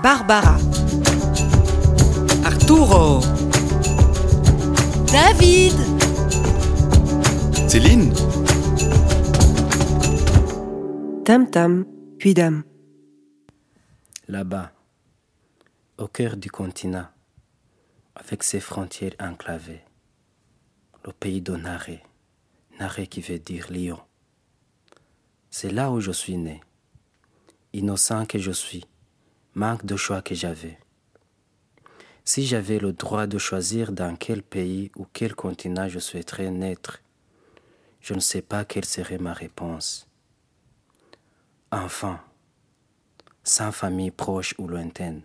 Barbara, Arturo, David, Céline. Tam Tam, puis Dame. Là-bas, au cœur du continent, avec ses frontières enclavées, le pays de Naré, Naré qui veut dire lion. C'est là où je suis né, innocent que je suis, manque de choix que j'avais. Si j'avais le droit de choisir dans quel pays ou quel continent je souhaiterais naître, je ne sais pas quelle serait ma réponse. Enfant, sans famille proche ou lointaine,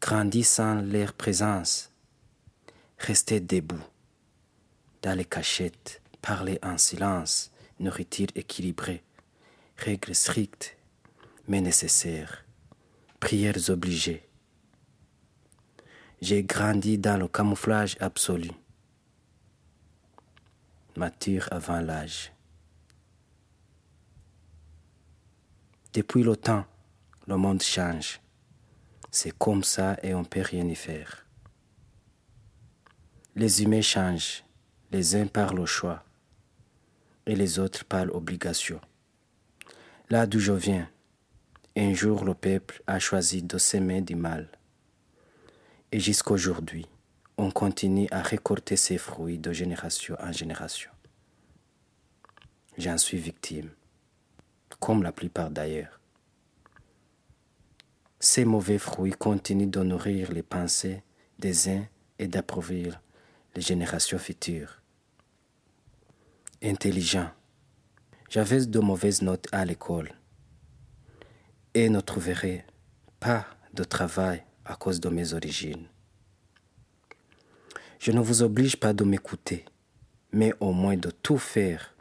grandi sans leur présence, rester debout, dans les cachettes, parler en silence, nourriture équilibrée, règles strictes mais nécessaires, prières obligées. J'ai grandi dans le camouflage absolu, mature avant l'âge. Depuis le temps, le monde change. C'est comme ça et on ne peut rien y faire. Les humains changent, les uns par le choix et les autres par l'obligation. Là d'où je viens, un jour le peuple a choisi de s'aimer du mal. Et jusqu'aujourd'hui, on continue à récolter ses fruits de génération en génération. J'en suis victime, comme la plupart d'ailleurs. Ces mauvais fruits continuent de nourrir les pensées des uns et d'approuvir les générations futures. Intelligent, j'avais de mauvaises notes à l'école et ne trouverai pas de travail à cause de mes origines. Je ne vous oblige pas de m'écouter, mais au moins de tout faire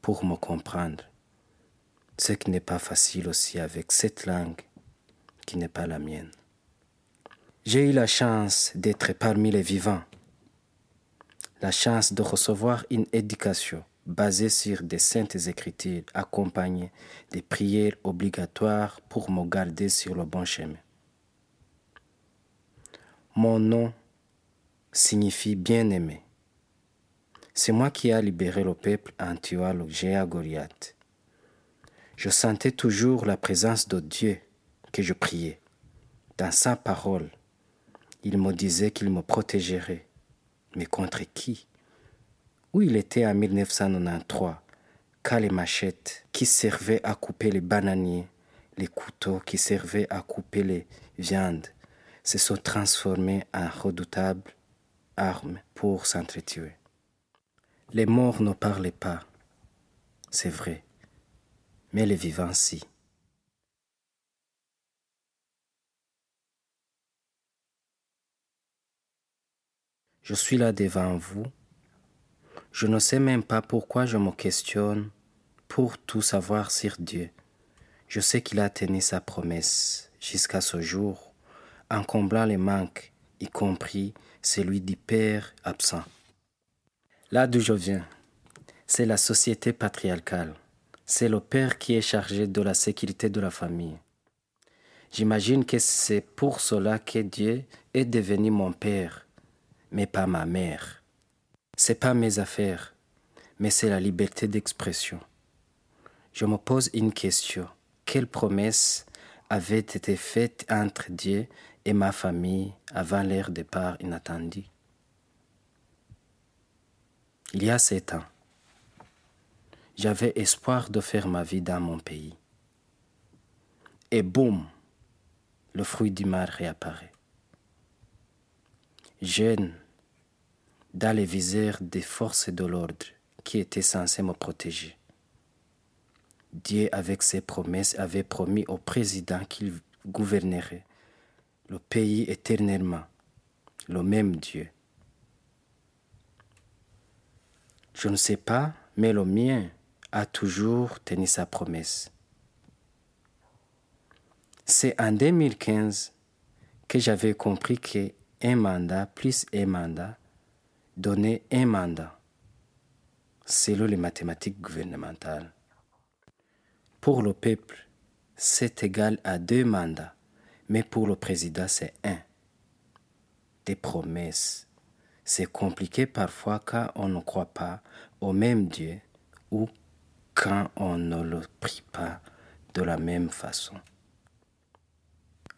pour me comprendre, ce qui n'est pas facile aussi avec cette langue qui n'est pas la mienne. J'ai eu la chance d'être parmi les vivants, la chance de recevoir une éducation basée sur des saintes écritures accompagnées des prières obligatoires pour me garder sur le bon chemin. Mon nom signifie bien-aimé. C'est moi qui ai libéré le peuple en tuant le géant Goliath. Je sentais toujours la présence de Dieu que je priais. Dans sa parole, il me disait qu'il me protégerait. Mais contre qui? Où il était en 1993, quand les machettes qui servaient à couper les bananiers, les couteaux qui servaient à couper les viandes, se sont transformés en redoutables armes pour s'entretuer. Les morts ne parlaient pas, c'est vrai, mais les vivants si. Je suis là devant vous. Je ne sais même pas pourquoi je me questionne pour tout savoir sur Dieu. Je sais qu'il a tenu sa promesse jusqu'à ce jour en comblant les manques, y compris celui du Père absent. Là d'où je viens, c'est la société patriarcale. C'est le Père qui est chargé de la sécurité de la famille. J'imagine que c'est pour cela que Dieu est devenu mon Père mais pas ma mère. C'est pas mes affaires, mais c'est la liberté d'expression. Je me pose une question. Quelle promesse avait été faite entre Dieu et ma famille avant leur départ inattendu? Il y a sept ans, j'avais espoir de faire ma vie dans mon pays. Et boum, le fruit du mal réapparaît. Jeune, dans les visères des forces de l'ordre qui étaient censées me protéger. Dieu, avec ses promesses, avait promis au président qu'il gouvernerait le pays éternellement, le même Dieu. Je ne sais pas, mais le mien a toujours tenu sa promesse. C'est en 2015 que j'avais compris qu'un mandat plus un mandat donnait un mandat selon les mathématiques gouvernementales. Pour le peuple, c'est égal à deux mandats, Mais pour le président, c'est un. Des promesses. C'est compliqué parfois quand on ne croit pas au même Dieu ou quand on ne le prie pas de la même façon.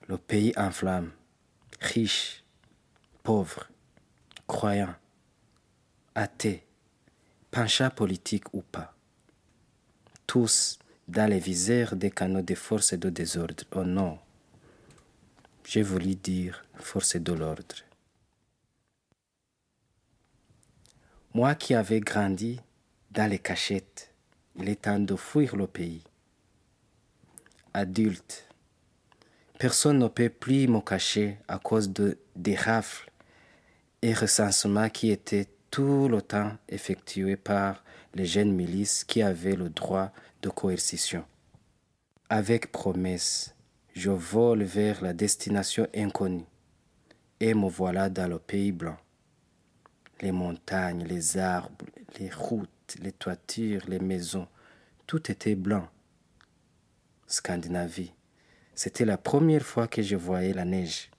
Le pays en flammes, riche, pauvre, croyant, athée, penchant politique ou pas. Tous dans les visères des canaux de force et de désordre. Oh non, j'ai voulu dire force de l'ordre. Moi qui avais grandi dans les cachettes, il est temps de fuir le pays. Adulte, personne ne peut plus me cacher à cause de, des rafles et recensements qui étaient tout le temps effectués par les jeunes milices qui avaient le droit de coercition. Avec promesse, je vole vers la destination inconnue et me voilà dans le pays blanc. Les montagnes, les arbres, les routes, les toitures, les maisons, tout était blanc. Scandinavie, c'était la première fois que je voyais la neige.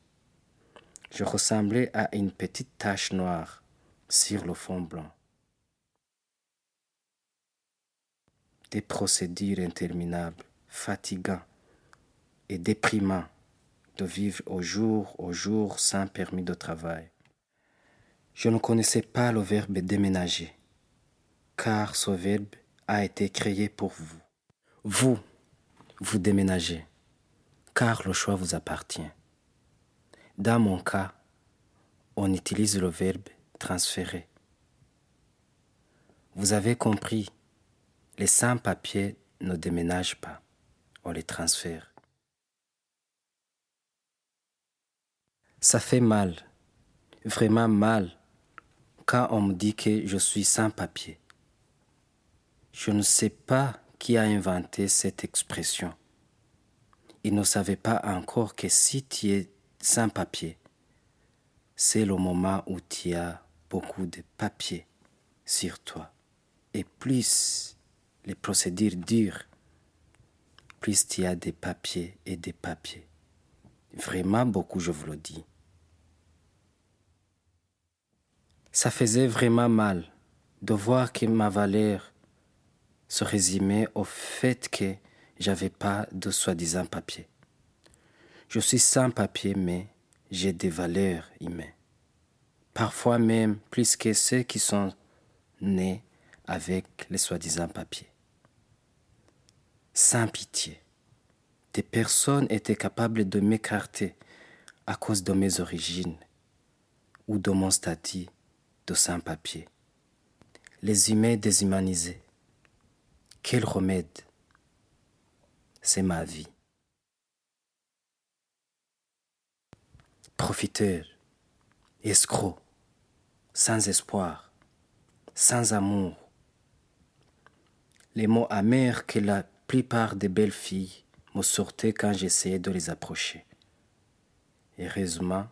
Je ressemblais à une petite tache noire sur le fond blanc. Des procédures interminables, fatigants et déprimants de vivre au jour au jour sans permis de travail. Je ne connaissais pas le verbe déménager, car ce verbe a été créé pour vous. Vous, vous déménagez, car le choix vous appartient. Dans mon cas, on utilise le verbe transférer. Vous avez compris, les sans-papiers ne déménagent pas, on les transfère. Ça fait mal, vraiment mal, quand on me dit que je suis sans papier. Je ne sais pas qui a inventé cette expression. Il ne savait pas encore que si tu es sans papier, c'est le moment où tu as beaucoup de papier sur toi. Et plus les procédures durent, plus tu as des papiers et des papiers. Vraiment beaucoup, je vous le dis. Ça faisait vraiment mal de voir que ma valeur se résumait au fait que j'avais pas de soi-disant papier. Je suis sans papier, mais j'ai des valeurs humaines. Parfois même plus que ceux qui sont nés avec les soi-disant papiers. Sans pitié, des personnes étaient capables de m'écarter à cause de mes origines ou de mon statut de sans-papier. Les humains déshumanisés. Quel remède? C'est ma vie. Profiteur, escroc, sans espoir, sans amour. Les mots amers que la plupart des belles filles me sortaient quand j'essayais de les approcher. Heureusement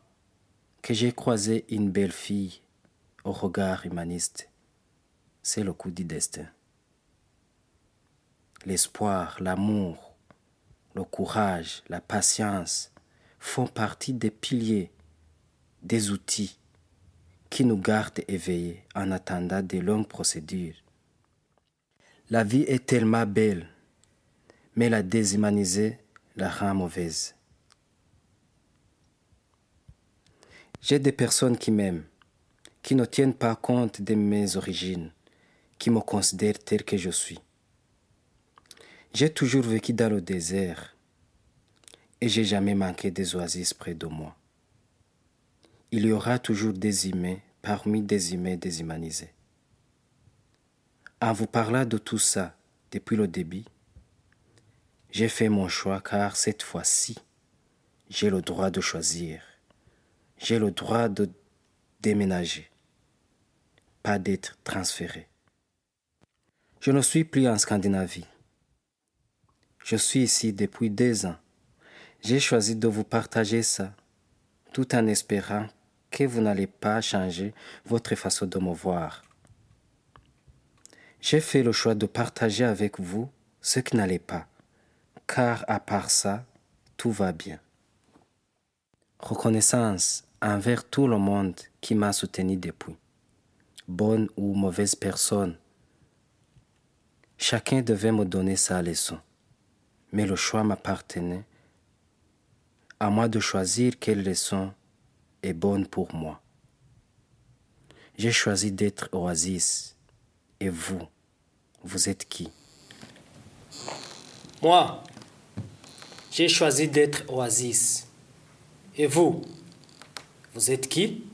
que j'ai croisé une belle fille au regard humaniste. C'est le coup du destin. L'espoir, l'amour, le courage, la patience font partie des piliers, des outils qui nous gardent éveillés en attendant des longues procédures. La vie est tellement belle, mais la déshumaniser la rend mauvaise. J'ai des personnes qui m'aiment, qui ne tiennent pas compte de mes origines, qui me considèrent tel que je suis. J'ai toujours vécu dans le désert et j'ai jamais manqué des oasis près de moi. Il y aura toujours des humains parmi des humains déshumanisés. En vous parlant de tout ça depuis le début, j'ai fait mon choix car cette fois-ci, j'ai le droit de choisir. J'ai le droit de déménager pas d'être transféré. Je ne suis plus en Scandinavie. Je suis ici depuis deux ans. J'ai choisi de vous partager ça, tout en espérant que vous n'allez pas changer votre façon de me voir. J'ai fait le choix de partager avec vous ce qui n'allait pas, car à part ça, tout va bien. Reconnaissance envers tout le monde qui m'a soutenu depuis. Bonne ou mauvaise personne. Chacun devait me donner sa leçon. Mais le choix m'appartenait. À moi de choisir quelle leçon bonne pour moi. J'ai choisi d'être oasis. Et vous, vous êtes qui? Moi, j'ai choisi d'être oasis. Et vous, vous êtes qui?